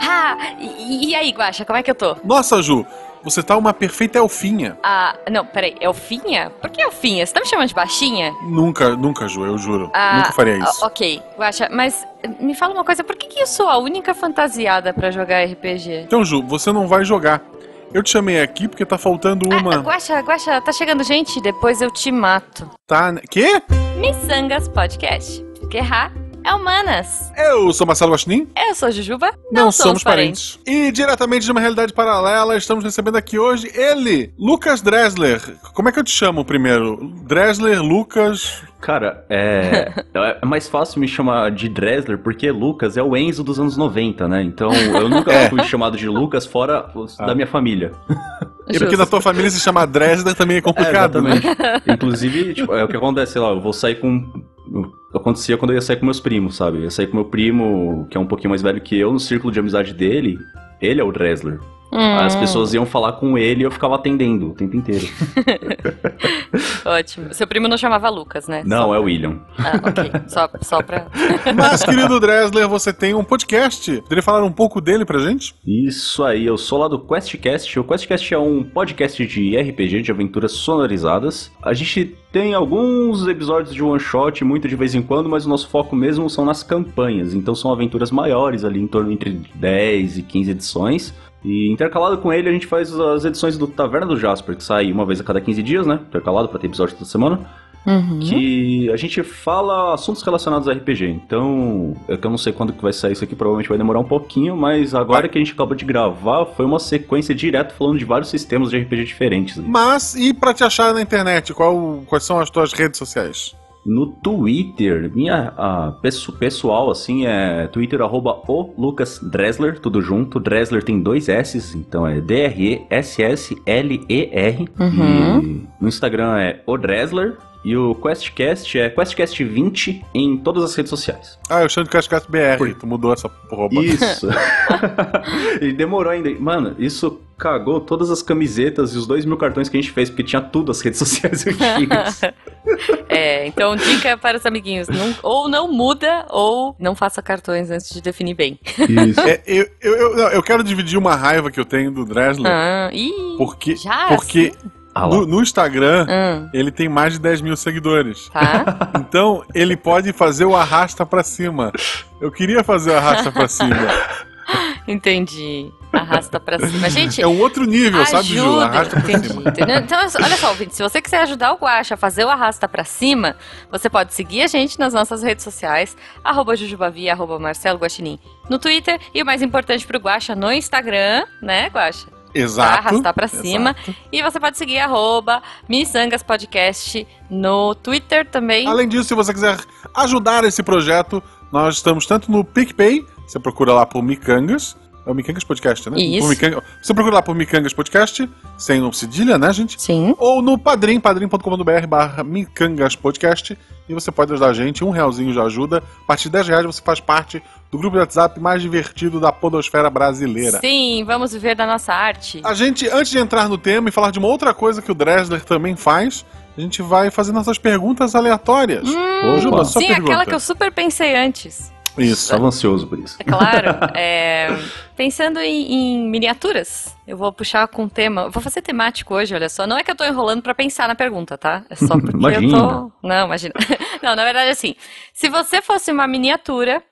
Ah, e, e aí, Guaxa, como é que eu tô? Nossa, Ju, você tá uma perfeita elfinha. Ah, não, peraí, Elfinha? Por que Elfinha? Você tá me chamando de baixinha? Nunca, nunca, Ju, eu juro. Ah, nunca faria isso. Ok, Guaxa, mas me fala uma coisa, por que, que eu sou a única fantasiada pra jogar RPG? Então, Ju, você não vai jogar. Eu te chamei aqui porque tá faltando Ah, uma. Guaxa, Guaxa, tá chegando gente, depois eu te mato. Tá. né? Quê? Missangas Podcast. Errar é humanas. Eu sou Marcelo Guaxinim. Eu sou Jujuba. Não, somos parentes. E diretamente de uma realidade paralela, estamos recebendo aqui hoje ele, Lucas Dressler. Como é que eu te chamo primeiro? Dressler, Lucas. Cara, é, é mais fácil me chamar de Dressler porque Lucas é o Enzo dos anos 90, né? Então eu nunca É. fui chamado de Lucas fora os Ah. da minha família. E porque na tua família se chama Dressler também é complicado, né? exatamente. Inclusive, tipo, é o que acontece, sei lá, eu vou sair com. Acontecia quando eu ia sair com meus primos, sabe? Eu ia sair com meu primo, que é um pouquinho mais velho que eu, no círculo de amizade dele. Ele é o Dressler. Hum, As pessoas iam falar com ele e eu ficava atendendo o tempo inteiro. Ótimo. Seu primo não chamava Lucas, né? Não, Só é pra- William. Ah, ok. Só, só pra. Mas, querido Dressler, você tem um podcast. Poderia falar um pouco dele pra gente? Isso aí, eu sou lá do QuestCast. O QuestCast é um podcast de RPG, de aventuras sonorizadas. A gente tem alguns episódios de one shot, muito de vez em quando, mas o nosso foco mesmo são nas campanhas. Então são aventuras maiores, ali em torno entre 10 e 15 edições. E intercalado com ele, a gente faz as edições do Taverna do Jasper, que sai uma vez a cada 15 dias, né? Intercalado pra ter episódio toda semana. Uhum. Que a gente fala assuntos relacionados a RPG. Então, é que eu não sei quando que vai sair isso aqui, provavelmente vai demorar um pouquinho, mas agora que a gente acabou de gravar, foi uma sequência direto falando de vários sistemas de RPG diferentes. aí. Mas, e pra te achar na internet, qual, quais são as tuas redes sociais? No Twitter, minha a, pesso- pessoal, assim, é Twitter arroba o Lucas Dressler, tudo junto. Dressler tem dois S, então é D-R-E-S-S-L-E-R. Uhum. E no Instagram é o Dressler. E o QuestCast é QuestCast20 em todas as redes sociais. Ah, eu chamo de Cascast BR. Por- Tu mudou essa porra. Isso. e demorou ainda. Mano, isso cagou todas as camisetas e os dois mil cartões que a gente fez, porque tinha tudo as redes sociais antigas. É, então dica para os amiguinhos: não- ou não muda, ou não faça cartões antes de definir bem. Isso. É, eu, eu, eu, não, eu quero dividir uma raiva que eu tenho do Dressler. Ah, ih, Porque, já? porque Ah no, no Instagram Ah, ele tem mais de 10 mil seguidores. tá. Então ele pode fazer o arrasta pra cima. Eu queria fazer o arrasta pra cima. Entendi. Arrasta pra cima. Gente, É um outro nível, sabe, Ju? ajuda. Arrasta pra Entendi, cima. entendeu? Então, olha só, ouvinte, se você quiser ajudar o Guaxa a fazer o arrasta pra cima, você pode seguir a gente nas nossas redes sociais, arroba Jujubavi, arroba Marcelo Guaxinim, no Twitter, e o mais importante pro Guaxa, no Instagram, né, Guaxa? Exato. Arrastar pra cima. E você pode seguir arroba Missangas Podcast no Twitter também. Além disso, se você quiser ajudar esse projeto, nós estamos tanto no PicPay, você procura lá por Micangas. É o Micangas Podcast, né? Isso. Por Micanga- Você procura lá por Micangas Podcast, sem o cedilha, né, gente? Sim. Ou no Padrim, padrim.com.br barra Micangas Podcast. E você pode ajudar a gente, um realzinho já ajuda. A partir de 10 reais você faz parte do grupo de WhatsApp mais divertido da podosfera brasileira. Sim, vamos viver da nossa arte. A gente, antes de entrar no tema e falar de uma outra coisa que o Dressler também faz, a gente vai fazer nossas perguntas aleatórias. Hum, Juba, sim, pergunta. aquela que eu super pensei antes. Isso. Tava ansioso por isso. É claro. é, pensando em, em miniaturas, eu vou puxar com um tema. eu Vou fazer temático hoje, olha só. Não é que eu tô enrolando pra pensar na pergunta, tá? É só porque eu Imagina. tô. Não, imagina. Não, na verdade, assim. Se você fosse uma miniatura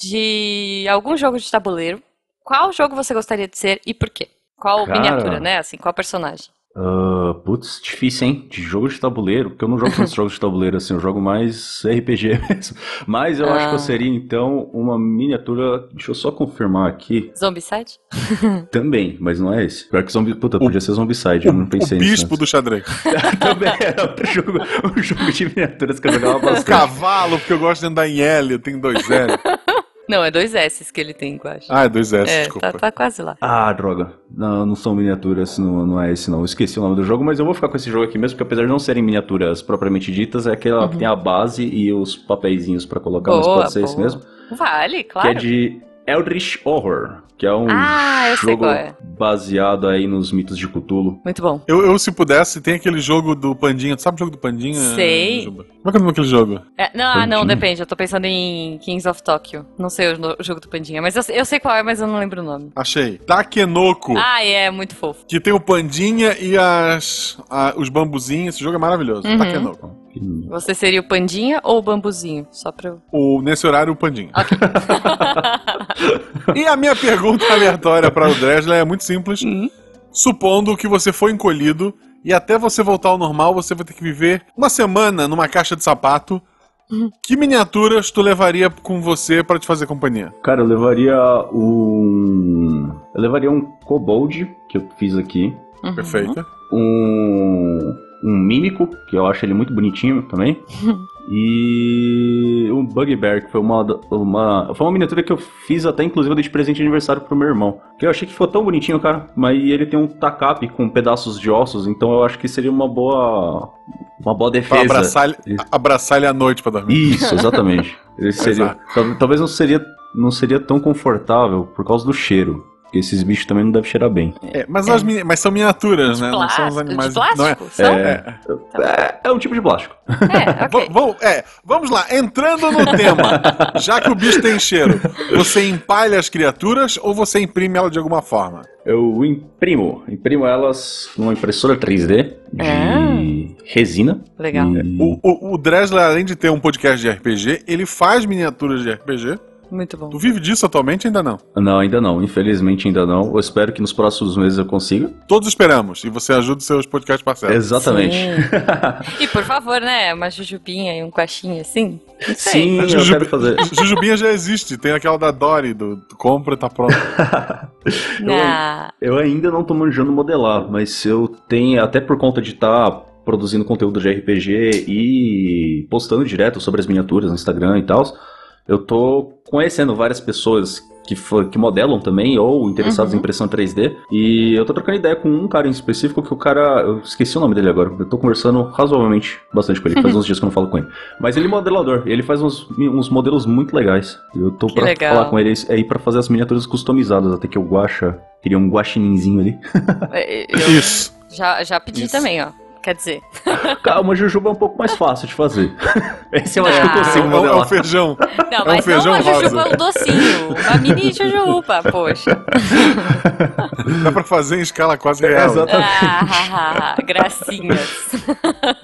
de algum jogo de tabuleiro, qual jogo você gostaria de ser e por quê? Qual Cara. miniatura, né? Assim, qual personagem? Ah, putz, difícil, hein? De jogo de tabuleiro, porque eu não jogo tantos jogos de tabuleiro assim, eu jogo mais RPG mesmo. Mas eu acho que Ah. eu seria, então, uma miniatura. Deixa eu só confirmar aqui. Zombicide? Também, mas não é esse. Pior que zombie. Puta, podia ser Zombicide, eu não O, pensei o nisso. bispo do xadrez. Também era outro jogo, um jogo de miniaturas que eu jogava O bastante. cavalo, porque eu gosto de andar em L, eu tenho dois L. Não, é dois S's que ele tem, eu acho. Ah, é dois S, é, desculpa. tá, tá quase lá. Ah, droga. Não, não são miniaturas, não, não é esse não. Eu esqueci o nome do jogo, mas eu vou ficar com esse jogo aqui mesmo, porque apesar de não serem miniaturas propriamente ditas, é aquela Uhum. que tem a base e os papeizinhos pra colocar, mas Boa, pode ser esse boa. mesmo. Vale, Que claro. é de Eldritch Horror, que é um Ah, jogo é. baseado aí nos mitos de Cthulhu. Muito bom. Eu, eu, se pudesse, tem aquele jogo do Pandinha. Tu sabe o jogo do Pandinha? Sei. Juba? Como é que é o nome daquele jogo? É, não, ah, não, depende. Eu tô pensando em Kings of Tokyo. Não sei o, no- o jogo do Pandinha, mas eu, eu sei qual é, mas eu não lembro o nome. Achei. Takenoko. Ah, é, muito fofo. Que tem o Pandinha e as, a- os bambuzinhos. Esse jogo é maravilhoso. Uhum. Takenoko. Você seria o Pandinha ou o Bambuzinho? Só pra eu. O, nesse horário, o Pandinha. Ok. E a minha pergunta aleatória para o Dresler é muito simples. Supondo que você foi encolhido e até você voltar ao normal, você vai ter que viver uma semana numa caixa de sapato. Que miniaturas tu levaria com você para te fazer companhia? Cara, eu levaria um. Eu levaria um Kobold, que eu fiz aqui. Uhum. Perfeito. Um. Um Mímico, que eu acho ele muito bonitinho também. E um Bugbear, que foi uma, uma. Foi uma miniatura que eu fiz até, inclusive, eu dei de presente de aniversário pro meu irmão. Que eu achei que ficou tão bonitinho, cara. Mas ele tem um tacape com pedaços de ossos, então eu acho que seria uma boa. Uma boa Pra defesa. abraçar, ele- abraçar ele à noite pra dormir. Isso, exatamente. Ele seria, talvez não seria, não seria tão confortável por causa do cheiro. Porque esses bichos também não devem cheirar bem. É, mas, as mini- mas são miniaturas, né? Não são os Plástico, animais. de plástico? Não é? São? É. É, é um tipo de plástico. É, ok. Va- vamos- é, vamos lá, entrando no tema. Já que o bicho tem cheiro, você empalha as criaturas ou você imprime ela de alguma forma? Eu imprimo. Imprimo elas numa impressora 3D de resina. Legal. E- O, o, o Dresler, além de ter um podcast de RPG, ele faz miniaturas de RPG. Muito bom. Tu vive disso atualmente? Ainda não. Não, ainda não. Infelizmente ainda não. Eu espero que nos próximos meses eu consiga. Todos esperamos. E você ajuda os seus podcast parceiros. Exatamente. E por favor, né? Uma jujubinha e um coxinha assim? Não sei. Sim, eu Jujubi- quero fazer. Jujubinha já existe. Tem aquela da Dory, do tu compra e tá pronto. Na... Eu ainda não tô manjando modelar, mas eu tenho, até por conta de estar produzindo conteúdo de RPG e postando direto sobre as miniaturas no Instagram e tal, eu tô conhecendo várias pessoas que, fo- que modelam também ou interessados Uhum. em impressão 3D. E eu tô trocando ideia com um cara em específico que o cara. Eu esqueci o nome dele agora. Eu tô conversando razoavelmente bastante com ele. Faz uns dias que eu não falo com ele. Mas ele é modelador. Ele faz uns, uns modelos muito legais. Eu tô Que pra legal. falar com ele aí pra fazer as miniaturas customizadas. Até que o Guacha queria um guaxininzinho ali. Eu Isso. já, já pedi Isso. também, ó. Quer dizer, Calma, Jujuba é um pouco mais fácil de fazer. Esse eu acho que eu Ah. É, consigo um- é um modelar. feijão. não, um mas feijão não uma rosa. jujuba, um docinho. Uma mini jujuba, poxa. Dá pra fazer em escala quase É, real. exatamente. Ah, gracinhas.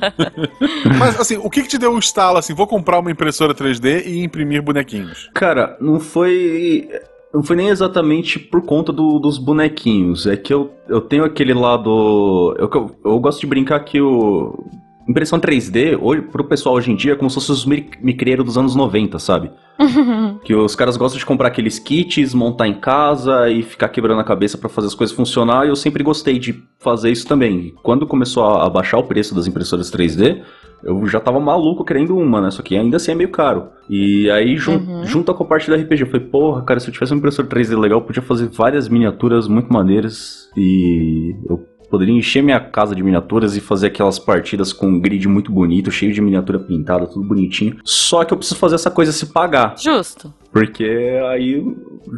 Mas assim, o que, que te deu o estalo assim? Vou comprar uma impressora 3D e imprimir bonequinhos. Cara, não foi. Não foi nem exatamente por conta do- dos bonequinhos. É que eu, eu tenho aquele lado. Eu, eu, gosto de brincar que o. Impressão 3D, hoje, pro pessoal hoje em dia, é como se fosse os mi- micreiros dos anos 90, sabe? Que os caras gostam de comprar aqueles kits, montar em casa e ficar quebrando a cabeça pra fazer as coisas funcionar. E eu sempre gostei de fazer isso também. E quando começou a, baixar o preço das impressoras 3D, eu já tava maluco querendo uma, né? Só que ainda assim é meio caro. E aí, jun Uhum. junto com a parte da RPG, eu falei, porra, cara, se eu tivesse uma impressora 3D legal, eu podia fazer várias miniaturas muito maneiras. E eu poderia encher minha casa de miniaturas e fazer aquelas partidas com um grid muito bonito, cheio de miniatura pintada, tudo bonitinho. Só que eu preciso fazer essa coisa se pagar. Justo. Porque aí eu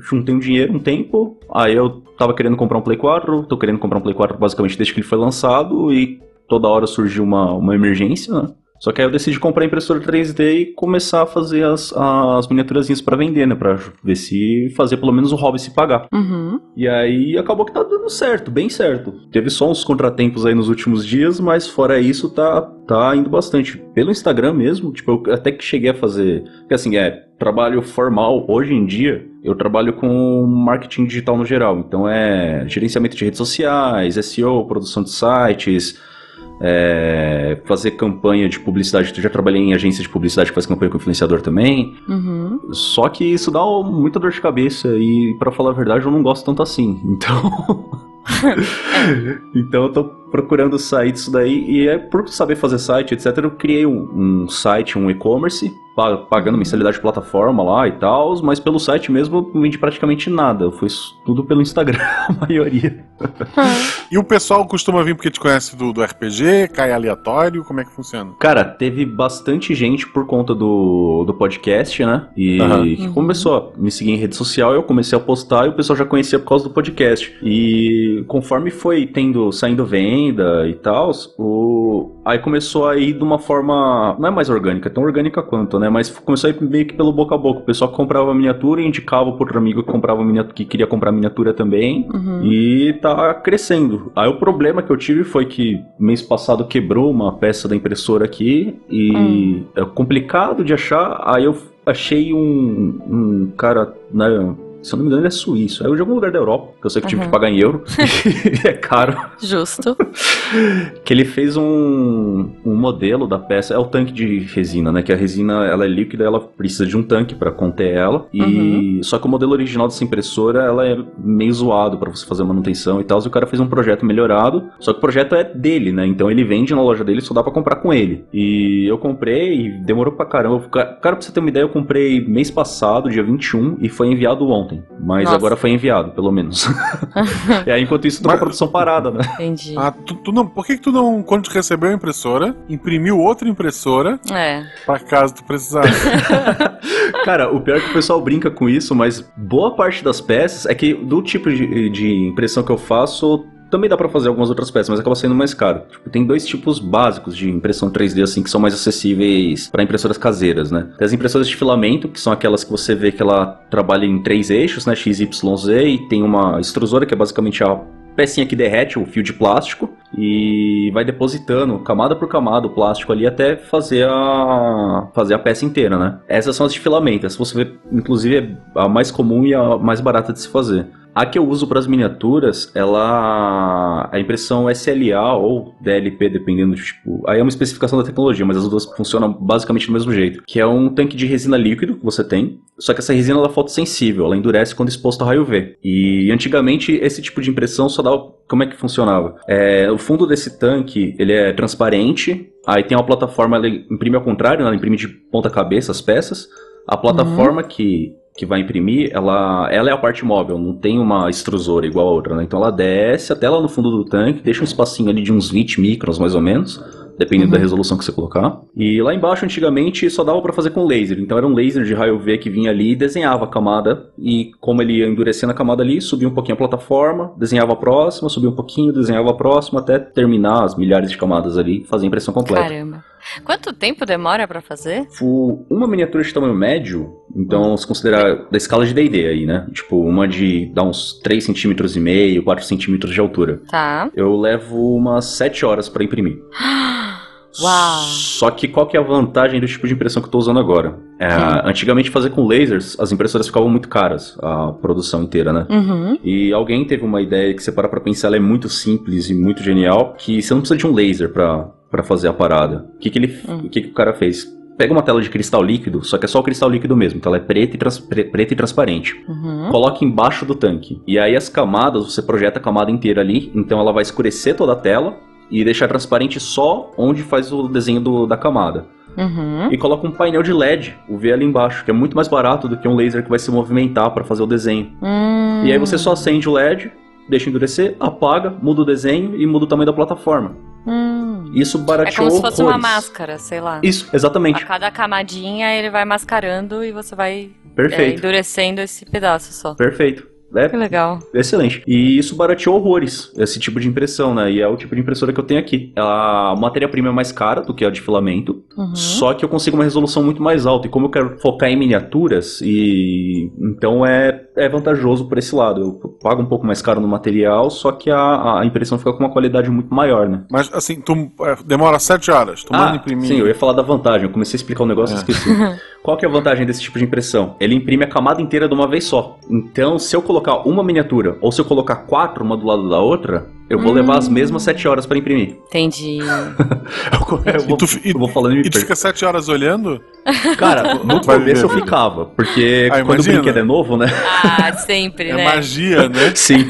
juntei um dinheiro um tempo, aí eu tava querendo comprar um Play 4, tô querendo comprar um Play 4 basicamente desde que ele foi lançado e toda hora surgiu uma, uma emergência, né? Só que aí eu decidi comprar a impressora 3D e começar a fazer as, as miniaturazinhas pra vender, né? Pra ver se fazer pelo menos o hobby se pagar. Uhum. E aí acabou que tá dando certo, bem certo. Teve só uns contratempos aí nos últimos dias, mas fora isso tá, tá indo bastante. Pelo Instagram mesmo, tipo, eu até que cheguei a fazer. Porque assim, é trabalho formal hoje em dia. Eu trabalho com marketing digital no geral. Então é gerenciamento de redes sociais, SEO, produção de sites. É, fazer campanha de publicidade. Eu já trabalhei em agência de publicidade que faz campanha com influenciador também. Uhum. Só que isso dá muita dor de cabeça e, pra falar a verdade, eu não gosto tanto assim. Então. então eu tô procurando sair disso daí, e é por saber fazer site, etc., eu criei um, um site, um e-commerce, pagando mensalidade de plataforma lá e tal, mas pelo site mesmo eu não vendi praticamente nada. Foi tudo pelo Instagram, a maioria. e o pessoal costuma vir porque te conhece do, do RPG, cai aleatório, como é que funciona? Cara, teve bastante gente por conta do, do podcast, né? E uhum. começou a me seguir em rede social, eu comecei a postar e o pessoal já conhecia por causa do podcast. E conforme foi tendo, saindo venda e tal, o... aí começou a ir de uma forma, não é mais orgânica, tão orgânica quanto, né? Mas começou a ir meio que pelo boca a boca. O pessoal que comprava miniatura indicava por outro amigo que comprava miniatura, que queria comprar miniatura também. Uhum. E tá crescendo. Aí o problema que eu tive foi que mês passado quebrou uma peça da impressora aqui e uhum. é complicado de achar. Aí eu achei um, um cara, né? Se eu não me engano, ele é suíço. É de algum lugar da Europa, que eu sei que uhum. tive que pagar em euro. é caro. Justo. que ele fez um, um modelo da peça. É o tanque de resina, né? Que a resina ela é líquida, ela precisa de um tanque para conter ela. E uhum. só que o modelo original dessa impressora ela é meio zoado para você fazer manutenção e tal. E o cara fez um projeto melhorado. Só que o projeto é dele, né? Então ele vende na loja dele, só dá para comprar com ele. E eu comprei e demorou pra caramba. Cara, pra você ter uma ideia, eu comprei mês passado, dia 21, e foi enviado ontem ontem. Mas Nossa. agora foi enviado, pelo menos. e aí, enquanto isso, tá com a produção parada, né? Entendi. Ah, tu, tu, não, por que, que tu não, quando tu recebeu a impressora, imprimiu outra impressora é. pra caso tu precisasse? Cara, o pior é que o pessoal brinca com isso, mas boa parte das peças é que do tipo de, de impressão que eu faço, também dá para fazer algumas outras peças, mas acaba sendo mais caro. Tipo, tem dois tipos básicos de impressão 3D assim que são mais acessíveis para impressoras caseiras, né? Tem as impressoras de filamento, que são aquelas que você vê que ela trabalha em três eixos, né, X, Y, Z, e tem uma extrusora que é basicamente a pecinha que derrete o fio de plástico e vai depositando camada por camada o plástico ali até fazer a fazer a peça inteira, né? Essas são as de filamento. Essa você vê, inclusive, é a mais comum e a mais barata de se fazer. A que eu uso para as miniaturas, ela a impressão SLA ou DLP, dependendo do tipo. Aí é uma especificação da tecnologia, mas as duas funcionam basicamente do mesmo jeito. Que é um tanque de resina líquido que você tem, só que essa resina ela é fotossensível, ela endurece quando exposta ao raio V. E antigamente esse tipo de impressão só dava como é que funcionava? É, o fundo desse tanque ele é transparente, aí tem uma plataforma, ela imprime ao contrário, né? ela imprime de ponta cabeça as peças. A plataforma uhum. que que vai imprimir, ela, ela é a parte móvel, não tem uma extrusora igual a outra, né? Então ela desce até lá no fundo do tanque, deixa um espacinho ali de uns 20 microns mais ou menos, dependendo uhum. da resolução que você colocar. E lá embaixo, antigamente, só dava para fazer com laser. Então era um laser de raio V que vinha ali e desenhava a camada. E como ele ia endurecendo a camada ali, subia um pouquinho a plataforma, desenhava a próxima, subia um pouquinho, desenhava a próxima, até terminar as milhares de camadas ali e fazer a impressão completa. Caramba. Quanto tempo demora para fazer? Uma miniatura de tamanho médio, então se considerar da escala de D&D aí, né? Tipo, uma de dá uns 3 centímetros e meio, 4 centímetros de altura. Tá. Eu levo umas 7 horas para imprimir. Uau. Só que qual que é a vantagem do tipo de impressão que eu estou usando agora? É, antigamente fazer com lasers, as impressoras ficavam muito caras, a produção inteira, né? Uhum. E alguém teve uma ideia que você para pra pensar, ela é muito simples e muito genial, que você não precisa de um laser para para fazer a parada. O que que ele, hum. o que que o cara fez? Pega uma tela de cristal líquido, só que é só o cristal líquido mesmo, então ela é preta e, trans, pre, preta e transparente. Uhum. Coloca embaixo do tanque. E aí as camadas, você projeta a camada inteira ali, então ela vai escurecer toda a tela e deixar transparente só onde faz o desenho do, da camada. Uhum. E coloca um painel de LED, o V ali embaixo, que é muito mais barato do que um laser que vai se movimentar para fazer o desenho. Uhum. E aí você só acende o LED, deixa endurecer, apaga, muda o desenho e muda o tamanho da plataforma. Hum. Isso barateou É como se fosse horrores. uma máscara, sei lá. Isso, exatamente. A cada camadinha ele vai mascarando e você vai Perfeito. É, endurecendo esse pedaço só. Perfeito. É que legal. Excelente. E isso barateou horrores, esse tipo de impressão, né? E é o tipo de impressora que eu tenho aqui. A matéria-prima é mais cara do que a de filamento, uhum. só que eu consigo uma resolução muito mais alta. E como eu quero focar em miniaturas, e então é, é vantajoso por esse lado. Eu pago um pouco mais caro no material, só que a, a impressão fica com uma qualidade muito maior, né? Mas assim, tu é, demora sete horas, tu ah, manda imprimir. Sim, eu ia falar da vantagem. Eu comecei a explicar um negócio e É. esqueci. Qual que é a vantagem desse tipo de impressão? Ele imprime a camada inteira de uma vez só. Então, se eu colocar uma miniatura ou se eu colocar quatro uma do lado da outra, Eu vou levar as mesmas 7 horas pra imprimir. Entendi. eu, vou, E tu, e, eu vou falando e e tu fica sete horas olhando? Cara, no começo eu viver. ficava, porque Ah, quando o imagina. brinquedo é novo, né? Ah, sempre, É né? magia, né? Sim.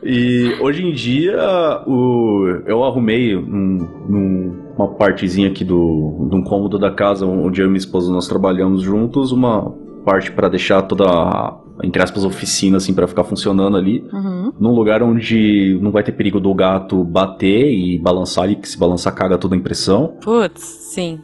E hoje em dia, o, eu arrumei num, num- uma partezinha aqui do, de um cômodo da casa onde eu e minha esposa nós trabalhamos juntos, uma parte pra deixar toda a, entre aspas, oficina, assim, pra ficar funcionando ali. Uhum. Num lugar onde não vai ter perigo do gato bater e balançar ali, que se balançar caga toda a impressão. Putz, sim.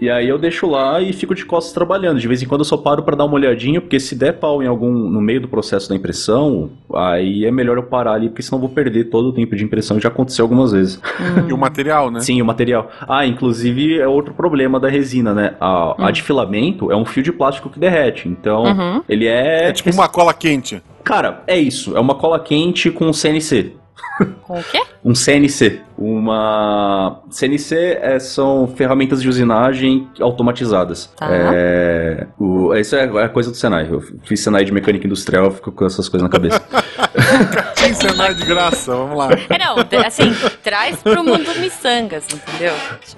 E aí eu deixo lá e fico de costas trabalhando. De vez em quando eu só paro pra dar uma olhadinha, porque se der pau em algum no meio do processo da impressão, aí é melhor eu parar ali, porque senão eu vou perder todo o tempo de impressão. Já aconteceu algumas vezes. E o material, né? Sim, o material. Ah, inclusive é outro problema da resina, né? A, a Hum. de filamento é um fio de plástico que derrete. Então, Uhum. ele é. É tipo uma cola quente. Cara, é isso. É uma cola quente com CNC. Com o quê? Um CNC. Uma. CNC é- são ferramentas de usinagem automatizadas. Tá. É... O... Isso é a coisa do Senai. Eu fiz Senai de mecânica industrial, fico com essas coisas na cabeça. Cenário de graça, vamos lá. É, não, assim, traz pro mundo miçangas, entendeu?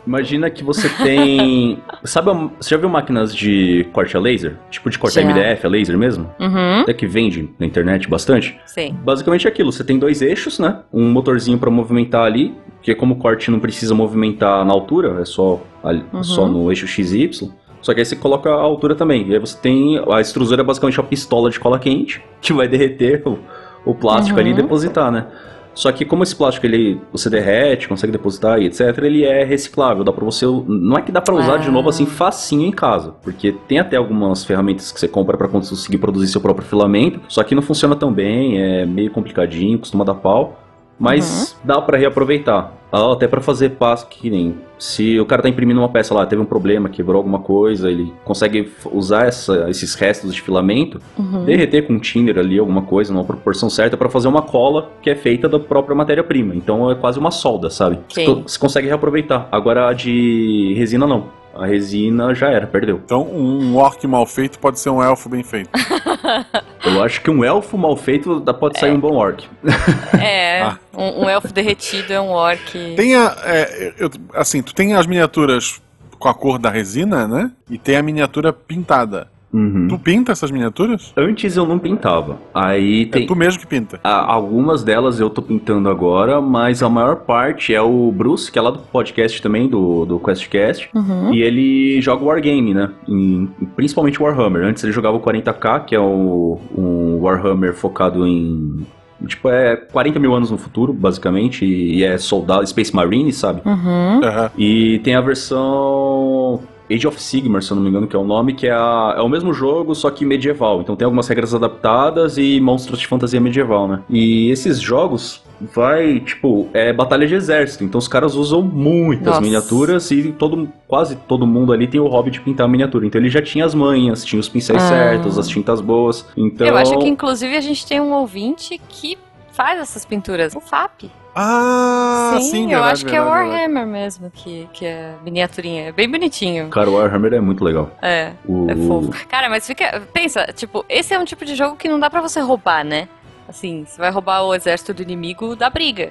Imagina que você tem. Sabe, você já viu máquinas de corte a laser? Tipo de cortar Já. MDF a laser mesmo? Uhum, Até que vende na internet bastante. sim. Basicamente é aquilo, você tem dois eixos, né? Um motorzinho pra movimentar ali, que como o corte não precisa movimentar na altura, é só, ali- Uhum. só no eixo XY. Só que aí você coloca a altura também. E aí você tem. A extrusora é basicamente uma pistola de cola quente, que vai derreter o, o plástico ali e Uhum. depositar, né? Só que como esse plástico ele você derrete, consegue depositar e etc, ele é reciclável, dá pra você, não é que dá pra usar de Ah. novo assim facinho em casa, porque tem até algumas ferramentas que você compra pra conseguir produzir seu próprio filamento, só que não funciona tão bem, é meio complicadinho, costuma dar pau, mas dá pra reaproveitar. Até pra fazer passo que nem se o cara tá imprimindo uma peça lá, teve um problema, quebrou alguma coisa, ele consegue usar essa- esses restos de filamento Uhum. derreter com tinder ali alguma coisa, numa proporção certa, pra fazer uma cola que é feita da própria matéria-prima. Então é quase uma solda, sabe? Sim. você consegue reaproveitar. Agora a de resina não. A resina já era, perdeu. Então, um orc mal feito pode ser um elfo bem feito. Eu acho que um elfo mal feito dá- pode sair um bom orc. É, Ah. um, um elfo derretido é um orc. Tem a. é, eu- assim, tu tem as miniaturas com a cor da resina, né? E tem a miniatura pintada. Uhum. Tu pinta essas miniaturas? Antes eu não pintava. Aí É tem. tu mesmo que pinta. a- Algumas delas eu tô pintando agora, mas a maior parte é o Bruce, que é lá do podcast também, do, do QuestCast. Uhum. E ele joga Wargame, né? Em- principalmente Warhammer. Antes ele jogava o 40k, que é o, um Warhammer focado em. Tipo, é 40 mil anos no futuro, basicamente. E, é soldado, Space Marine, sabe? Uhum. Aham. E tem a versão Age of Sigmar, se eu não me engano, que é o nome, que é, a- é o mesmo jogo, só que medieval. Então tem algumas regras adaptadas e monstros de fantasia medieval, né? E esses jogos vai, tipo, é batalha de exército. Então os caras usam muitas Nossa. miniaturas e todo, quase todo mundo ali tem o hobby de pintar miniatura. Então ele já tinha as manhas, tinha os pincéis Ah. certos, as tintas boas. Então Eu acho que inclusive a gente tem um ouvinte que faz essas pinturas. O FAP. Ah, sim, eu verdade, acho que é o verdade, verdade. Warhammer mesmo, que, que é miniaturinha. É bem bonitinho. Cara, o Warhammer é muito legal. É. O... É fofo. Cara, mas fica. Pensa, tipo, esse é um tipo de jogo que não dá pra você roubar, né? Assim, você vai roubar o exército do inimigo da briga.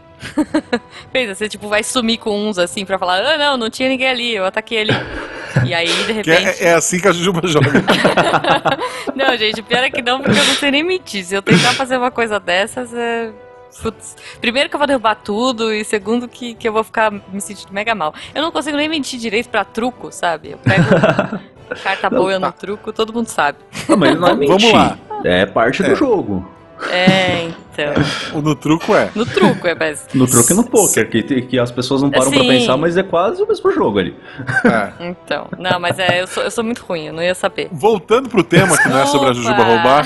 Pensa, você tipo vai sumir com uns assim pra falar: ah, não, não tinha ninguém ali, eu ataquei ali. E aí, de Que repente. é, é assim que a Jujuba joga. Não, gente, pior é que não, porque eu não sei nem mentir. Se eu tentar fazer uma coisa dessas, é. Putz. Primeiro que eu vou derrubar tudo, e segundo que, que eu vou ficar me sentindo mega mal. Eu não consigo nem mentir direito pra truco, sabe? Eu pego carta boa no truco, todo mundo sabe. Não, mas não é Vamos mentir. lá. É parte É. do jogo. É, então. O no truco é. No truco, é mas. No truque e no poker, que, que as pessoas não param pra Sim. pensar, mas é quase o mesmo jogo ali. é. Então. Não, mas é, eu sou, eu sou muito ruim, eu não ia saber. Voltando pro tema, que não é sobre a! Jujuba roubar.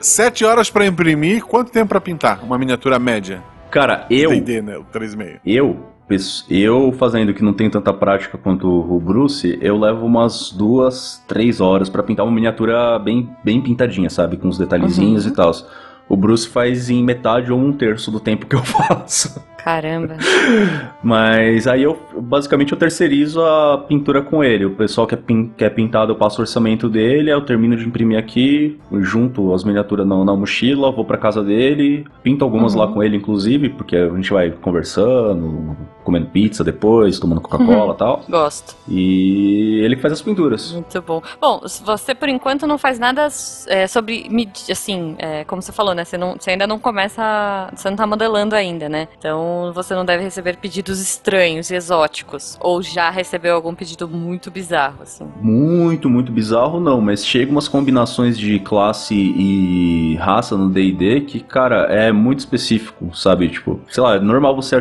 Sete horas pra imprimir, quanto tempo pra pintar? Uma miniatura média. Cara, eu. D&D, né? O 3,5. Eu. Eu fazendo que não tem tanta prática quanto o Bruce, eu levo umas duas, três horas pra pintar uma miniatura bem, bem pintadinha, sabe? Com os detalhezinhos Uhum. e tal. O Bruce faz em metade ou um terço do tempo que eu faço. Caramba. Mas aí eu basicamente eu terceirizo a pintura com ele. O pessoal que é, pin, que é pintado, eu passo o orçamento dele, eu termino de imprimir aqui, junto as miniaturas na, na mochila, vou pra casa dele, pinto algumas uhum. lá com ele, inclusive, porque a gente vai conversando, comendo pizza depois, tomando Coca-Cola e tal. Gosto. E ele que faz as pinturas. Muito bom. Bom, você por enquanto não faz nada é, sobre, assim, é, como você falou, né? Você, não, você ainda não começa, você não tá modelando ainda, né? Então você não deve receber pedidos estranhos e exóticos. Ou já recebeu algum pedido muito bizarro, assim? Muito, muito bizarro não, mas chega umas combinações de classe e raça no D&D que, cara, é muito específico, sabe? Tipo, sei lá, é normal você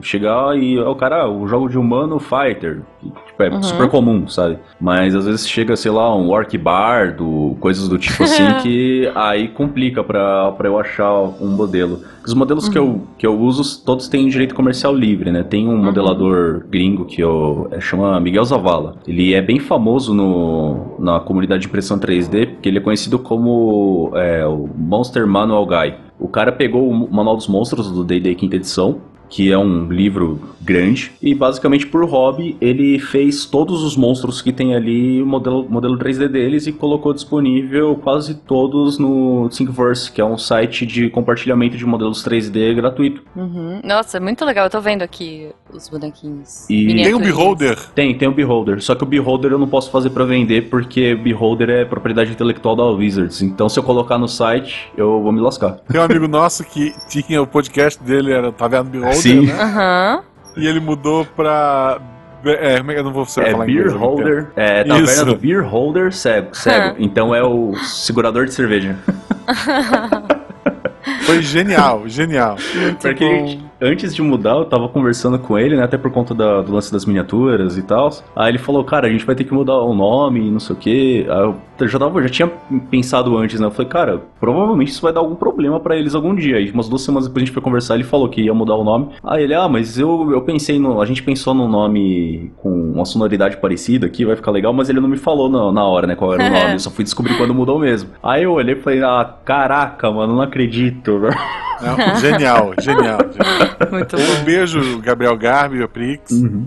chegar e é o cara, o jogo de humano fighter, tipo, é uhum. super comum, sabe? Mas às vezes chega, sei lá, um orc bardo, coisas do tipo assim, que aí complica pra, pra eu achar um modelo. Os modelos uhum. que, eu, uhum. que eu uso, todos têm direito comercial livre, né? Tem um uhum. modelador gringo que eu, é, chama Miguel Zavala. Ele é bem famoso no, na comunidade de impressão 3D, porque ele é conhecido como é, o Monster Manual Guy. O cara pegou o Manual dos Monstros do D&D quinta edição, que é um livro grande, e basicamente por hobby ele fez todos os monstros que tem ali, o modelo, modelo 3D deles, e colocou disponível quase todos no Thingiverse, que é um site de compartilhamento de modelos 3D gratuito. Uhum. Nossa, muito legal, eu tô vendo aqui os bonequinhos. E tem o Beholder? Tem, tem o Beholder, só que o Beholder eu não posso fazer para vender, porque Beholder é propriedade intelectual da Wizards, então se eu colocar no site, eu vou me lascar. Tem um amigo nosso que tinha o podcast dele, era Vendo Beholder? Sim. né? E ele mudou pra. É, como é que eu não vou saber é falar Beer inglês, Holder. É, taverna do Beer Holder cego. cego. então é o segurador de cerveja. Foi genial, genial. Porque antes de mudar, eu tava conversando com ele, né? Até por conta da, do lance das miniaturas e tal. Aí ele falou, cara, a gente vai ter que mudar o nome e não sei o quê. Aí eu já, tava, já tinha pensado antes, né? Eu falei, cara, provavelmente isso vai dar algum problema para eles algum dia. Aí umas duas semanas depois a gente foi conversar, ele falou que ia mudar o nome. Aí ele, ah, mas eu, eu pensei no. A gente pensou num nome com uma sonoridade parecida aqui, vai ficar legal, mas ele não me falou na, na hora, né? Qual era o nome. eu só fui descobrir quando mudou mesmo. Aí eu olhei e falei, ah, caraca, mano, não acredito, velho. genial, genial, genial. Muito um bom. beijo, Gabriel Garbi, o Prix. Uhum.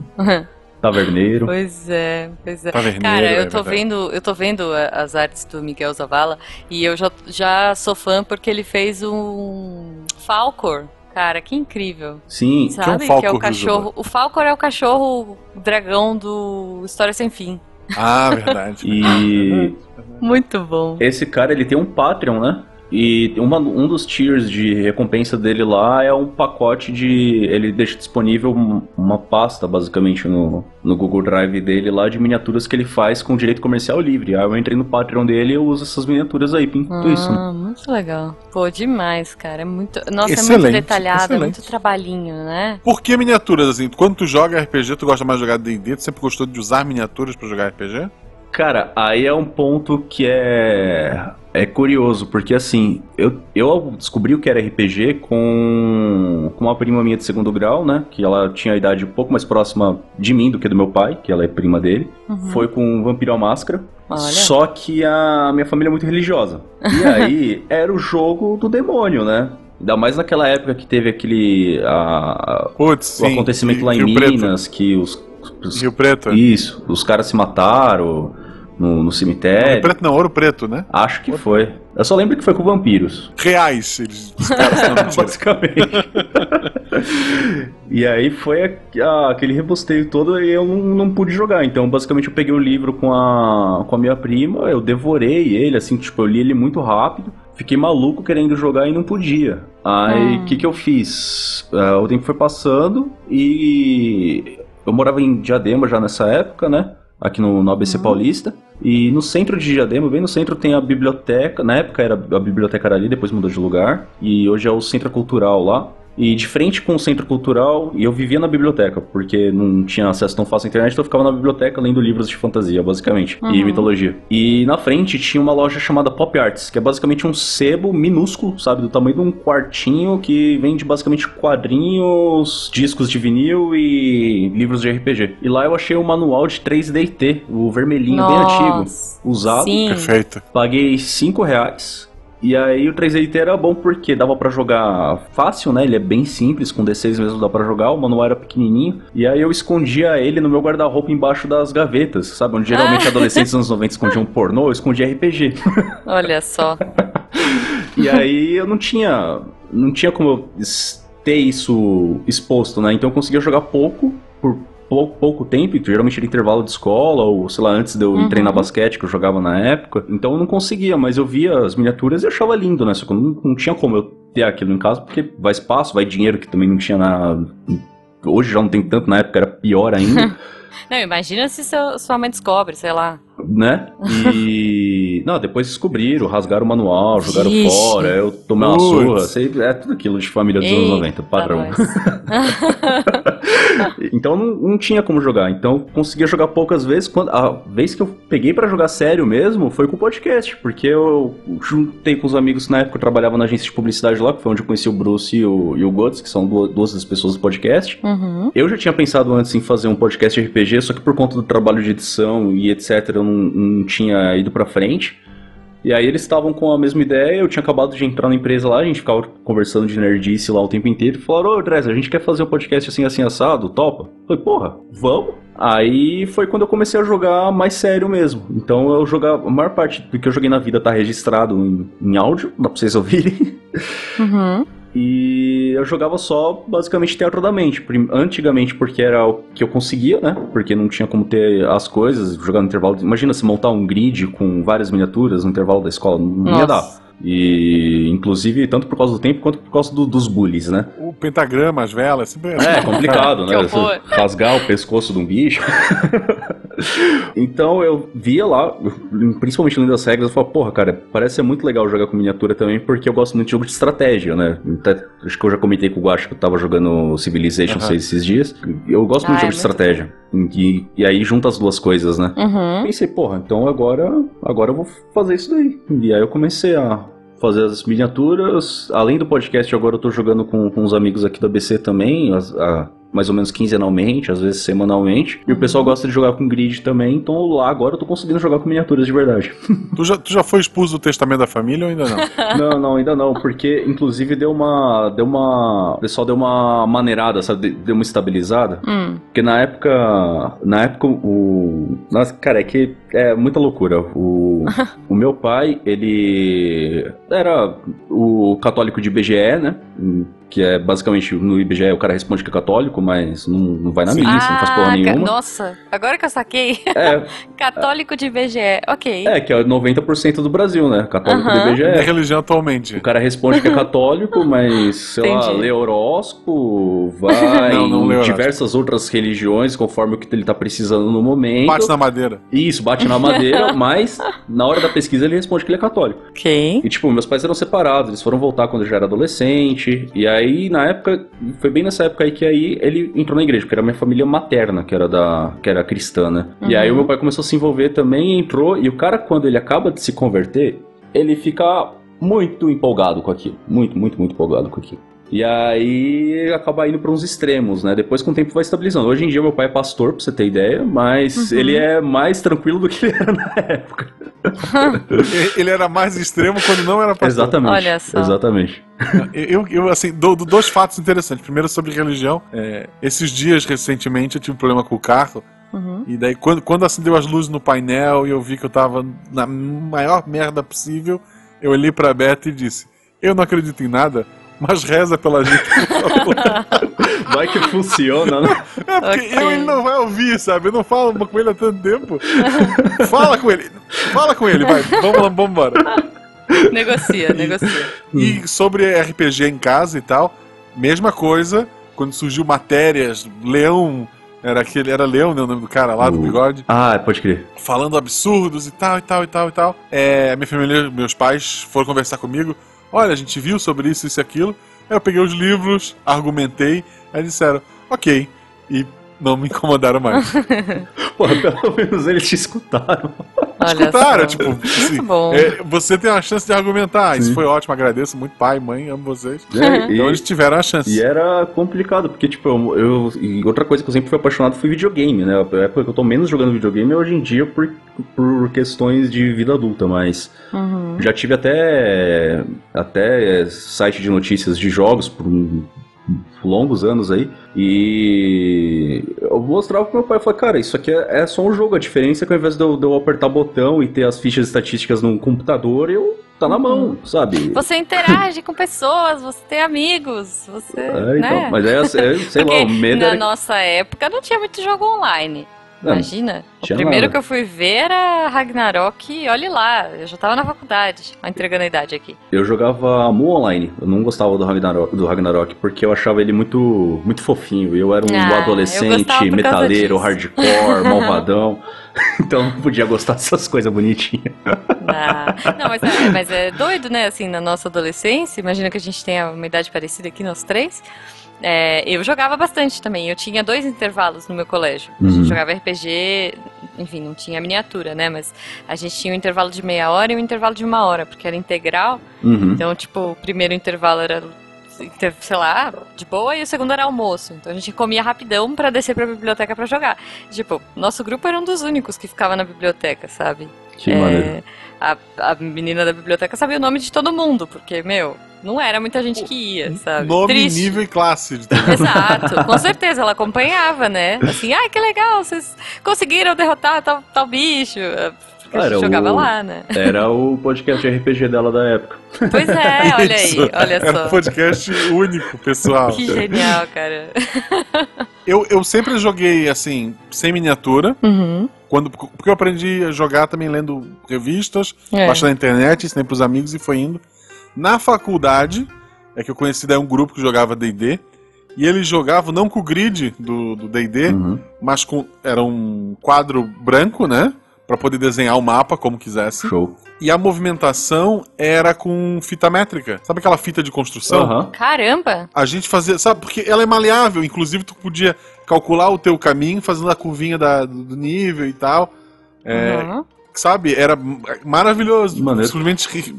Taverneiro. Pois é, pois é. Taverneiro, Cara, eu é tô é vendo, eu tô vendo as artes do Miguel Zavala e eu já, já sou fã porque ele fez um Falcor. Cara, que incrível. Sim, sabe? Que é, um que é o cachorro. O Falcor é o cachorro dragão do História Sem Fim. Ah, verdade. e muito bom. Esse cara, ele tem um Patreon, né? E uma, um dos tiers de recompensa dele lá é um pacote de. Ele deixa disponível uma pasta, basicamente, no, no Google Drive dele lá de miniaturas que ele faz com direito comercial livre. Aí eu entrei no Patreon dele e eu uso essas miniaturas aí, pinto ah, isso. Né? Muito legal. Pô, demais, cara. É muito. Nossa, excelente, é muito detalhado, excelente. é muito trabalhinho, né? Por que miniaturas, assim? Quando tu joga RPG, tu gosta mais de jogar DD? Tu sempre gostou de usar miniaturas para jogar RPG? Cara, aí é um ponto que é é curioso, porque assim, eu, eu descobri o que era RPG com, com uma prima minha de segundo grau, né? Que ela tinha a idade um pouco mais próxima de mim do que do meu pai, que ela é prima dele. Uhum. Foi com Vampiro à Máscara. Olha. Só que a minha família é muito religiosa. E aí era o jogo do demônio, né? Ainda mais naquela época que teve aquele. A, Puts, o sim, acontecimento lá em Minas, Preto. que os, os. Rio Preto. Isso, os caras se mataram no, no cemitério. Ouro preto não, ouro preto, né? Acho que ouro foi. Eu só lembro que foi com vampiros. Reais, eles, os caras Basicamente. e aí foi a, a, aquele rebosteio todo e eu não, não, pude jogar. Então, basicamente, eu peguei o livro com a, com a minha prima, eu devorei ele, assim, tipo, eu li ele muito rápido. Fiquei maluco querendo jogar e não podia. Aí, o ah. que que eu fiz? Uh, o tempo foi passando e eu morava em Diadema já nessa época, né? aqui no, no ABC uhum. Paulista. E no centro de Diadema, bem no centro, tem a biblioteca. Na época era a biblioteca era ali, depois mudou de lugar. E hoje é o Centro Cultural lá. E de frente com o centro cultural, e eu vivia na biblioteca, porque não tinha acesso tão fácil à internet, então eu ficava na biblioteca lendo livros de fantasia, basicamente, uhum. e mitologia. E na frente tinha uma loja chamada Pop Arts, que é basicamente um sebo minúsculo, sabe, do tamanho de um quartinho que vende basicamente quadrinhos, discos de vinil e livros de RPG. E lá eu achei o manual de 3DT, o vermelhinho Nossa. bem antigo, usado. Sim. Perfeito. Paguei 5 reais E aí o 3 dt era bom porque dava para jogar fácil, né? Ele é bem simples, com D6 mesmo dá para jogar, o manual era pequenininho. E aí eu escondia ele no meu guarda-roupa embaixo das gavetas, sabe? Onde geralmente ah. adolescentes dos anos 90 escondiam pornô, eu escondia RPG. Olha só. e aí eu não tinha, não tinha como eu ter isso exposto, né? Então eu conseguia jogar pouco por pouco, pouco tempo, geralmente era intervalo de escola, ou sei lá, antes de eu uhum. treinar basquete, que eu jogava na época. Então eu não conseguia, mas eu via as miniaturas e achava lindo, né? Só que não, não tinha como eu ter aquilo em casa, porque vai espaço, vai dinheiro, que também não tinha nada. Hoje já não tem tanto, na época era pior ainda. não, imagina se seu, sua mãe descobre, sei lá né? E. não, depois descobriram, rasgaram o manual, jogaram Ixi. fora, eu tomei uma surra, sei, é tudo aquilo de família dos Eita, anos 90, padrão. então não, não, tinha como jogar, então conseguia jogar poucas vezes. Quando, a vez que eu peguei para jogar sério mesmo foi com o podcast, porque eu juntei com os amigos na época que eu trabalhava na agência de publicidade lá, que foi onde eu conheci o Bruce e o, e o Guts, que são duas, duas das pessoas do podcast. Uhum. Eu já tinha pensado antes em fazer um podcast de RPG, só que por conta do trabalho de edição e etc, eu não, não tinha ido pra frente. E aí eles estavam com a mesma ideia, eu tinha acabado de entrar na empresa lá, a gente ficava conversando de nerdice lá o tempo inteiro, e falaram, ô Dres, a gente quer fazer um podcast assim, assim, assado, topa? Eu falei, porra, vamos? Aí foi quando eu comecei a jogar mais sério mesmo. Então eu jogava, a maior parte do que eu joguei na vida tá registrado em, em áudio, dá pra vocês ouvirem. Uhum. E eu jogava só basicamente teatro da mente. Antigamente, porque era o que eu conseguia, né? Porque não tinha como ter as coisas, jogar no intervalo. Imagina se montar um grid com várias miniaturas no intervalo da escola. Não Nossa. ia dar. E, inclusive, tanto por causa do tempo quanto por causa do, dos bullies, né? O pentagrama, as velas, sempre é. É complicado, né? Rasgar o pescoço de um bicho. então eu via lá, principalmente lendo as regras, eu falava, porra, cara, parece ser muito legal jogar com miniatura também, porque eu gosto muito de jogo de estratégia, né? Até, acho que eu já comentei com o Guacho que eu tava jogando Civilization uhum. 6 esses dias. Eu gosto ah, muito de jogo é de estratégia. E, e, aí junta as duas coisas, né? Uhum. Pensei, porra, então agora, agora eu vou fazer isso daí. E aí eu comecei a fazer as miniaturas. Além do podcast, agora eu tô jogando com, com uns amigos aqui da BC também, as, a, mais ou menos quinzenalmente, às vezes semanalmente. E o pessoal gosta de jogar com grid também, então lá agora eu tô conseguindo jogar com miniaturas de verdade. tu, já, tu já foi expulso do testamento da família ou ainda não? não, não, ainda não, porque inclusive deu uma. Deu uma. O pessoal deu uma maneirada, sabe? Deu uma estabilizada. Hum. Porque na época. Na época o. Nossa, cara, é que é muita loucura. O, o meu pai, ele era o católico de BGE, né? Que é basicamente no IBGE o cara responde que é católico, mas não, não vai na Sim. missa, ah, não faz porra ah, nenhuma. Nossa, agora que eu saquei. É, católico de IBGE, ok. É, que é 90% do Brasil, né? Católico uh -huh. do IBGE. É religião atualmente. O cara responde que é católico, mas, sei Entendi. lá, lê horóscopo, vai não, não em diversas outras religiões, conforme o que ele tá precisando no momento. Bate na madeira. Isso, bate na madeira, mas na hora da pesquisa ele responde que ele é católico. Ok. E tipo, meus pais eram separados, eles foram voltar quando eu já era adolescente, e aí aí, na época, foi bem nessa época aí que aí ele entrou na igreja, porque era minha família materna, que era da que era cristã, né? Uhum. E aí o meu pai começou a se envolver também, entrou, e o cara, quando ele acaba de se converter, ele fica muito empolgado com aquilo. Muito, muito, muito empolgado com aquilo. E aí acaba indo para uns extremos, né? Depois com o tempo vai estabilizando. Hoje em dia meu pai é pastor, pra você ter ideia, mas uhum. ele é mais tranquilo do que ele era na época. ele era mais extremo quando não era pastor. Exatamente. Olha só. Exatamente. Eu, eu assim, dou, dois fatos interessantes. Primeiro sobre religião. É, esses dias, recentemente, eu tive um problema com o carro. Uhum. E daí, quando, quando acendeu as luzes no painel e eu vi que eu tava na maior merda possível, eu olhei pra Beta e disse: Eu não acredito em nada, mas reza pela gente, por favor. Vai que funciona, né? É porque okay. eu, ele não vai ouvir, sabe? Eu não falo com ele há tanto tempo. Fala com ele. Fala com ele, vai. Vamos lá, vamos embora. Negocia, negocia. E sobre RPG em casa e tal, mesma coisa. Quando surgiu matérias, Leão era aquele, era Leão, né, o nome do cara lá, do bigode. Ah, pode crer. Falando absurdos e tal, e tal, e tal, e tal. É, minha família, meus pais foram conversar comigo. Olha, a gente viu sobre isso, isso e aquilo. Aí eu peguei os livros, argumentei, aí disseram, ok. E não me incomodaram mais. Porra, pelo menos eles te escutaram. Olha escutaram. só. Tipo, assim, Muito bom. é, você tem uma chance de argumentar. Isso Sim. foi ótimo, agradeço muito, pai, mãe, amo vocês. É, e- Então eles tiveram a chance. E era complicado, porque, tipo, eu, eu- E outra coisa que eu sempre fui apaixonado foi videogame, né? A época que eu tô menos jogando videogame é hoje em dia por, por questões de vida adulta, mas. Uhum. Já tive até. Até site de notícias de jogos por um- longos anos aí. E eu mostrava pro meu pai, falei, cara, isso aqui é, é só um jogo. A diferença é que ao invés de eu, de eu apertar botão e ter as fichas estatísticas num computador, eu tá na mão, sabe? Você interage com pessoas, você tem amigos, você. É, né? então, mas é, é sei lá, o medo na era... nossa época não tinha muito jogo online. Não, Imagina. O primeiro nada. que eu fui ver era Ragnarok, e olhe lá, eu já tava na faculdade, entregando a idade aqui. Eu jogava Mu Online, eu não gostava do Ragnarok, do Ragnarok porque eu achava ele muito, muito fofinho. Eu era um Ah, adolescente, metaleiro, hardcore, malvadão. Então não podia gostar dessas coisas bonitinhas. Ah, não, mas é, mas é doido, né? Assim, na nossa adolescência, imagina que a gente tenha uma idade parecida aqui, nós três. É, eu jogava bastante também. Eu tinha dois intervalos no meu colégio. A gente Uhum. jogava RPG, enfim, não tinha miniatura, né? Mas a gente tinha um intervalo de meia hora e um intervalo de uma hora, porque era integral. Uhum. Então, tipo, o primeiro intervalo era, sei lá, de boa, e o segundo era almoço. Então a gente comia rapidão pra descer pra biblioteca pra jogar. Tipo, nosso grupo era um dos únicos que ficava na biblioteca, sabe? Que É, a, a menina da biblioteca sabia o nome de todo mundo, porque, meu, não era muita gente que ia, sabe? Nome, Triste. nível e classe. De Exato, com certeza, ela acompanhava, né? Assim, ai, que legal, vocês conseguiram derrotar tal, tal bicho. Porque a Ah, gente era jogava o- lá, né? Era o podcast RPG dela da época. Pois é, olha aí, olha Era um só. podcast único, pessoal. Que genial, cara. Eu, eu sempre joguei, assim, sem miniatura. Uhum. Quando, porque eu aprendi a jogar também lendo revistas, É. baixando na internet, ensinei pros amigos e foi indo. Na faculdade, é que eu conheci daí um grupo que jogava D&D. E eles jogavam não com o grid do D&D, Uhum. mas com... Era um quadro branco, né? Pra poder desenhar o mapa como quisesse. Show. E a movimentação era com fita métrica. Sabe aquela fita de construção? Aham. Caramba! A gente fazia, sabe, porque ela é maleável, inclusive tu podia calcular o teu caminho fazendo a curvinha da- do nível e tal. É, Uhum. Sabe? Era maravilhoso. Maneiro. Simplesmente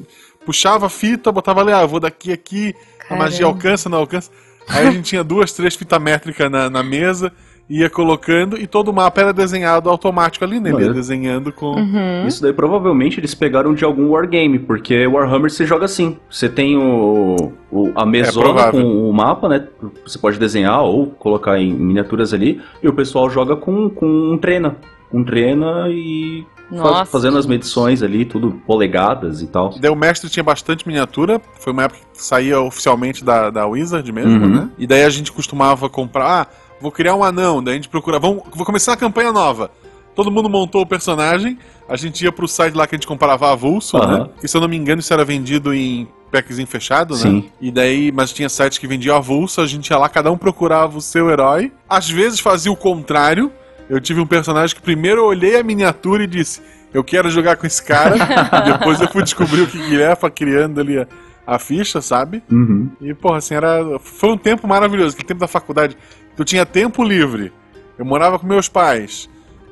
puxava a fita, botava ali, ah, vou daqui aqui, a magia Caramba. alcança, não alcança. Aí a gente tinha duas, três fitas métricas na, na mesa, ia colocando e todo o mapa era desenhado automático ali, né? Ele ia desenhando com. Uhum. Isso daí provavelmente eles pegaram de algum wargame, porque Warhammer você joga assim. Você tem o, o- a mesona provável. com o mapa, né? Você pode desenhar ou colocar em miniaturas ali, e o pessoal joga com, com um trena. Um trena e Nossa, fazendo as medições ali, tudo polegadas e tal. Daí o mestre tinha bastante miniatura, foi uma época que saía oficialmente da, da Wizard mesmo, Uhum. né? E daí a gente costumava comprar, ah, vou criar um anão, daí a gente procura, vamos, vou começar a campanha nova. Todo mundo montou o personagem, a gente ia pro site lá que a gente comprava avulso, Aham. né? Que se eu não me engano isso era vendido em packzinho fechado, né? Sim. E daí, mas tinha sites que vendiam avulso, a gente ia lá, cada um procurava o seu herói. Às vezes fazia o contrário. Eu tive um personagem que primeiro eu olhei a miniatura e disse, eu quero jogar com esse cara. Depois eu fui descobrir o que que ele é, foi criando ali a, a ficha, sabe? Uhum. E, porra, assim, era. Foi um tempo maravilhoso, aquele tempo da faculdade. Eu tinha tempo livre. Eu morava com meus pais.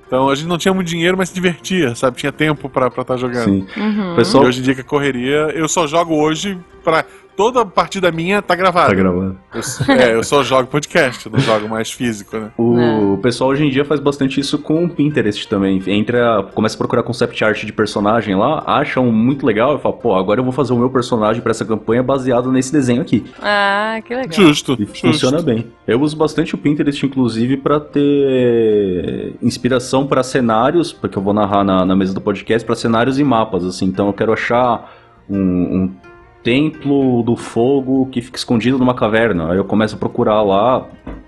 Então a gente não tinha muito dinheiro, mas se divertia, sabe? Tinha tempo pra estar jogando. Sim. Uhum. Pessoal E hoje em dia que a correria, eu só jogo hoje pra. Toda partida minha tá gravada. tá gravando. Eu, é, eu só jogo podcast, não jogo mais físico, né? O pessoal hoje em dia faz bastante isso com o Pinterest também. Entra, começa a procurar concept art de personagem lá, acha um muito legal e fala, pô, agora eu vou fazer o meu personagem pra essa campanha baseado nesse desenho aqui. Ah, que legal. Justo. E justo. funciona bem. Eu uso bastante o Pinterest, inclusive, pra ter inspiração pra cenários, porque eu vou narrar na, na mesa do podcast, pra cenários e mapas, assim. Então eu quero achar um, um templo do fogo que fica escondido numa caverna. Aí eu começo a procurar lá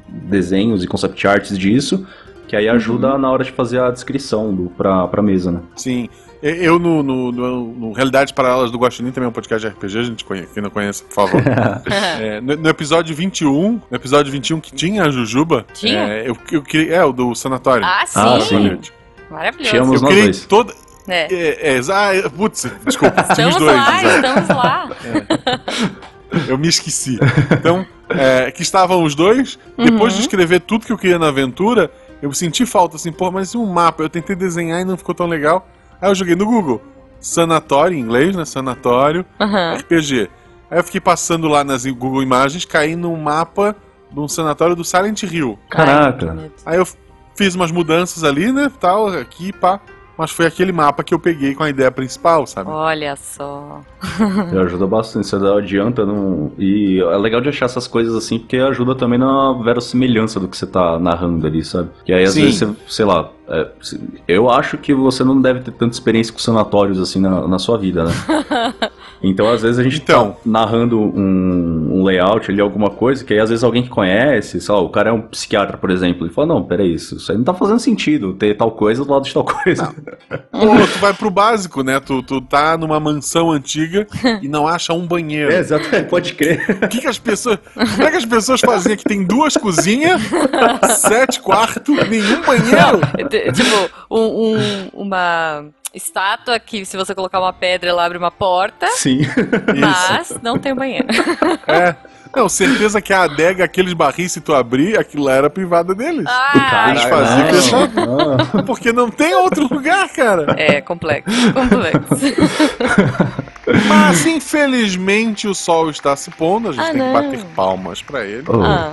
desenhos e concept arts disso, que aí ajuda na hora de fazer a descrição do, pra, pra mesa, né? Sim. Eu, no, no, no, no Realidades Paralelas do Guaxinim, também é um podcast de RPG, a gente conhece, quem não conhece, por favor. É, no, no episódio 21, no episódio 21 que tinha a Jujuba, Tinha? É, eu, eu criei, é, o do sanatório. Ah, sim. Ah, sim. Maravilhoso. Tínhamos- eu criei toda. É. É, é, ah, putz, desculpa, tinha os Estamos dois. lá, exato. estamos lá. Eu me esqueci. Então, é, que estavam os dois. Depois de Uhum. escrever tudo que eu queria na aventura, eu senti falta assim, pô, mas e um mapa? Eu tentei desenhar e não ficou tão legal. Aí eu joguei no Google. Sanatório, em inglês, né? Sanatório, Aham. RPG. Aí eu fiquei passando lá nas Google Imagens, caí num mapa de um sanatório do Silent Hill. Caraca. Aí eu fiz umas mudanças ali, né? Tal, aqui, pá. Mas foi aquele mapa que eu peguei com a ideia principal, sabe? Olha só. Ajuda bastante, você dá- adianta não... E é legal de achar essas coisas assim, porque ajuda também na verossimilhança do que você tá narrando ali, sabe? Que aí às Sim. vezes você, sei lá, é, eu acho que você não deve ter tanta experiência com sanatórios assim na, na sua vida, né? Então às vezes a gente Então. tá narrando um layout ali, alguma coisa, que aí às vezes alguém que conhece, sei lá, o cara é um psiquiatra, por exemplo, e fala, não, peraí, isso, isso aí não tá fazendo sentido, ter tal coisa do lado de tal coisa. Pô, tu vai pro básico, né? Tu, tu tá numa mansão antiga e não acha um banheiro. É, exatamente, pode crer. O que, que as pessoas. Como é que as pessoas faziam aqui? Tem duas cozinhas, sete quartos, nenhum banheiro. Tipo, um- um- uma estátua que se você colocar uma pedra ela abre uma porta, Sim. mas não tem banheiro. É. Não, certeza que a adega, aqueles barris, se tu abrir, aquilo lá era privada deles. Ah, Eles faziam não. Ah. Porque não tem outro lugar, cara. é complexo, complexo. Mas infelizmente o sol está se pondo, a gente Ah, tem não. que bater palmas pra ele. Oh, Ah.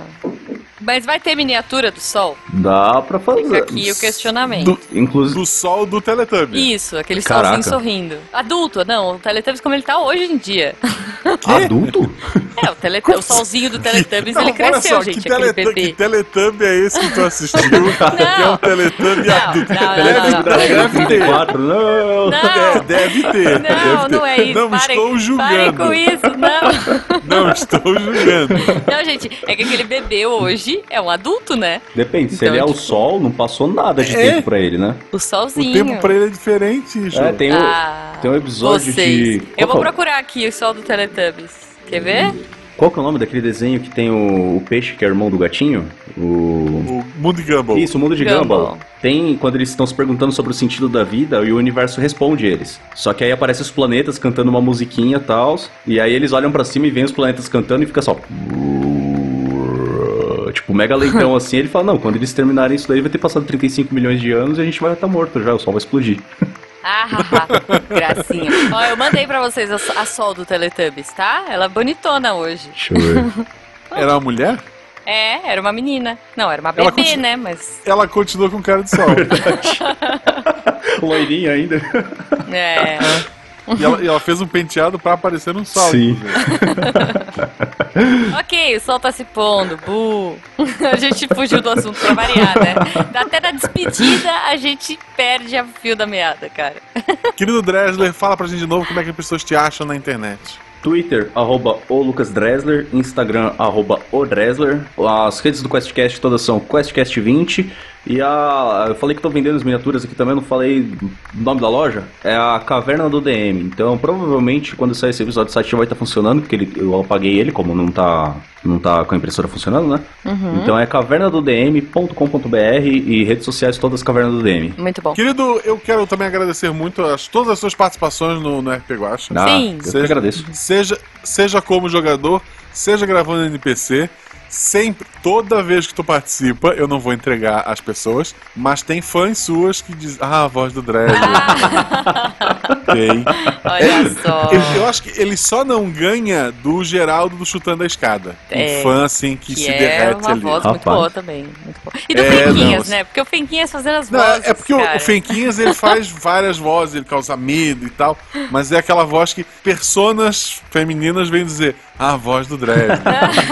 Mas vai ter miniatura do sol? Dá pra fazer. Fica aqui o questionamento. Do, Inclusive. do sol do Teletubby. Isso, aquele Caraca. solzinho sorrindo. Adulto, não, o Teletubbies como ele tá hoje em dia. Adulto? É, o, o solzinho do Teletubbies, Não, ele cresceu, só, gente, que, aquele que Teletubby é esse que tu assistiu? que é um Teletubby Não, adulto. não, não, deve, não, não. deve ter. Não. Não. É, deve ter. Não, deve ter. não é isso. Não parem, estou julgando. Parem com isso, não. Não estou julgando. Não, gente, é que aquele bebê hoje é um adulto, né? Depende, se Então, ele é o tipo- sol, não passou nada de É. tempo pra ele, né? O O solzinho. tempo pra ele é diferente, Ju. É, tem, o- Ah, tem um episódio vocês. de. Eu vou qual, é o- procurar aqui o sol do Teletubbies. Quer ver? qual que é o nome daquele desenho que tem o, o peixe que é irmão do gatinho? O. O Mundo Gumball. Isso, o mundo de Gumball. Gumball. Tem quando eles estão se perguntando sobre o sentido da vida e o universo responde eles. Só que aí aparecem os planetas cantando uma musiquinha e tal. E aí eles olham pra cima e veem os planetas cantando e fica só. Tipo, mega leitão assim. Ele fala: Não, quando eles terminarem isso daí vai ter passado 35 milhões de anos e a gente vai estar morto já, o sol vai explodir. Ah, haha, gracinha. Ó, eu mandei pra vocês a, a sol do Teletubbies, tá? Ela é bonitona hoje. Deixa eu ver. Era uma mulher? É, era uma menina. Não, era uma bebê, continua- né? Mas. Ela continua com cara de sol. Loirinha ainda. É. e, ela, e ela fez um penteado pra aparecer um sol. Sim. Ok, o sol tá se pondo. Bu. A gente fugiu do assunto pra variar, né? Até na despedida a gente perde a fio da meada, cara. Querido Dresler, fala pra gente de novo como é que as pessoas te acham na internet. Twitter, arroba o Lucas Dresler, Instagram, arroba o Dresler. As redes do QuestCast todas são QuestCast20. E a. Eu falei que tô vendendo as miniaturas aqui também, eu não falei o nome da loja. É a Caverna do DM. Então, provavelmente, quando sair esse episódio, o site já vai estar funcionando, porque ele, eu apaguei ele, como não tá, não tá com a impressora funcionando, né? Então é cavernadodm.com.br e redes sociais todas Caverna do DM. Muito bom. Querido, eu quero também agradecer muito as, todas as suas participações no, no RP Guacha. Ah, Sim. Eu que Seja- agradeço. Seja, seja como jogador, seja gravando NPC, sempre, toda vez que tu participa, eu não vou entregar as pessoas, mas tem fãs suas que dizem, ah, a voz do Dresler. ok. Olha só. Eu, eu acho que ele só não ganha do Geraldo do Chutando a Escada. É, um fã, assim, que, Que se é derrete uma ali. voz muito Rapaz. boa também. Muito boa. E do É, Fenquinhas, não, né? Porque o Fenquinhas fazendo as Não, vozes. é porque o- cara. o Fenquinhas ele faz várias vozes, ele causa medo e tal, mas é aquela voz que personas femininas vêm dizer, a voz do Dredd.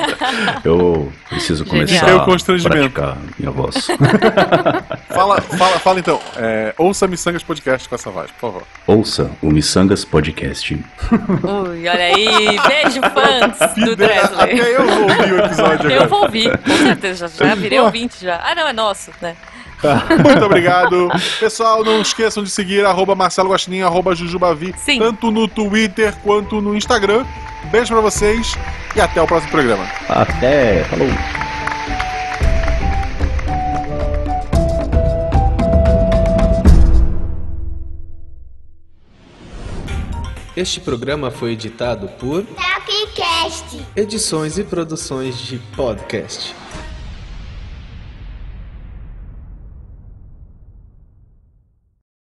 Eu preciso Genial. começar o a constrangimento. praticar minha voz. fala, fala, fala então, é, ouça Missangas Podcast com essa voz, por favor. Ouça o Missangas Podcast. Ui, olha aí. Beijo, fãs do Até Dresler. eu vou ouvir o episódio Eu agora. vou ouvir, com certeza. Já, já virei ouvinte já. Ah, não, é nosso, né? Muito obrigado. Pessoal, não esqueçam de seguir arroba Marcelo Guaxinim, arroba Jujubavi, Sim. tanto no Twitter quanto no Instagram. Beijo pra vocês e até o próximo programa. Até. Falou. Este programa foi editado por Tapcast. Edições e Produções de Podcast.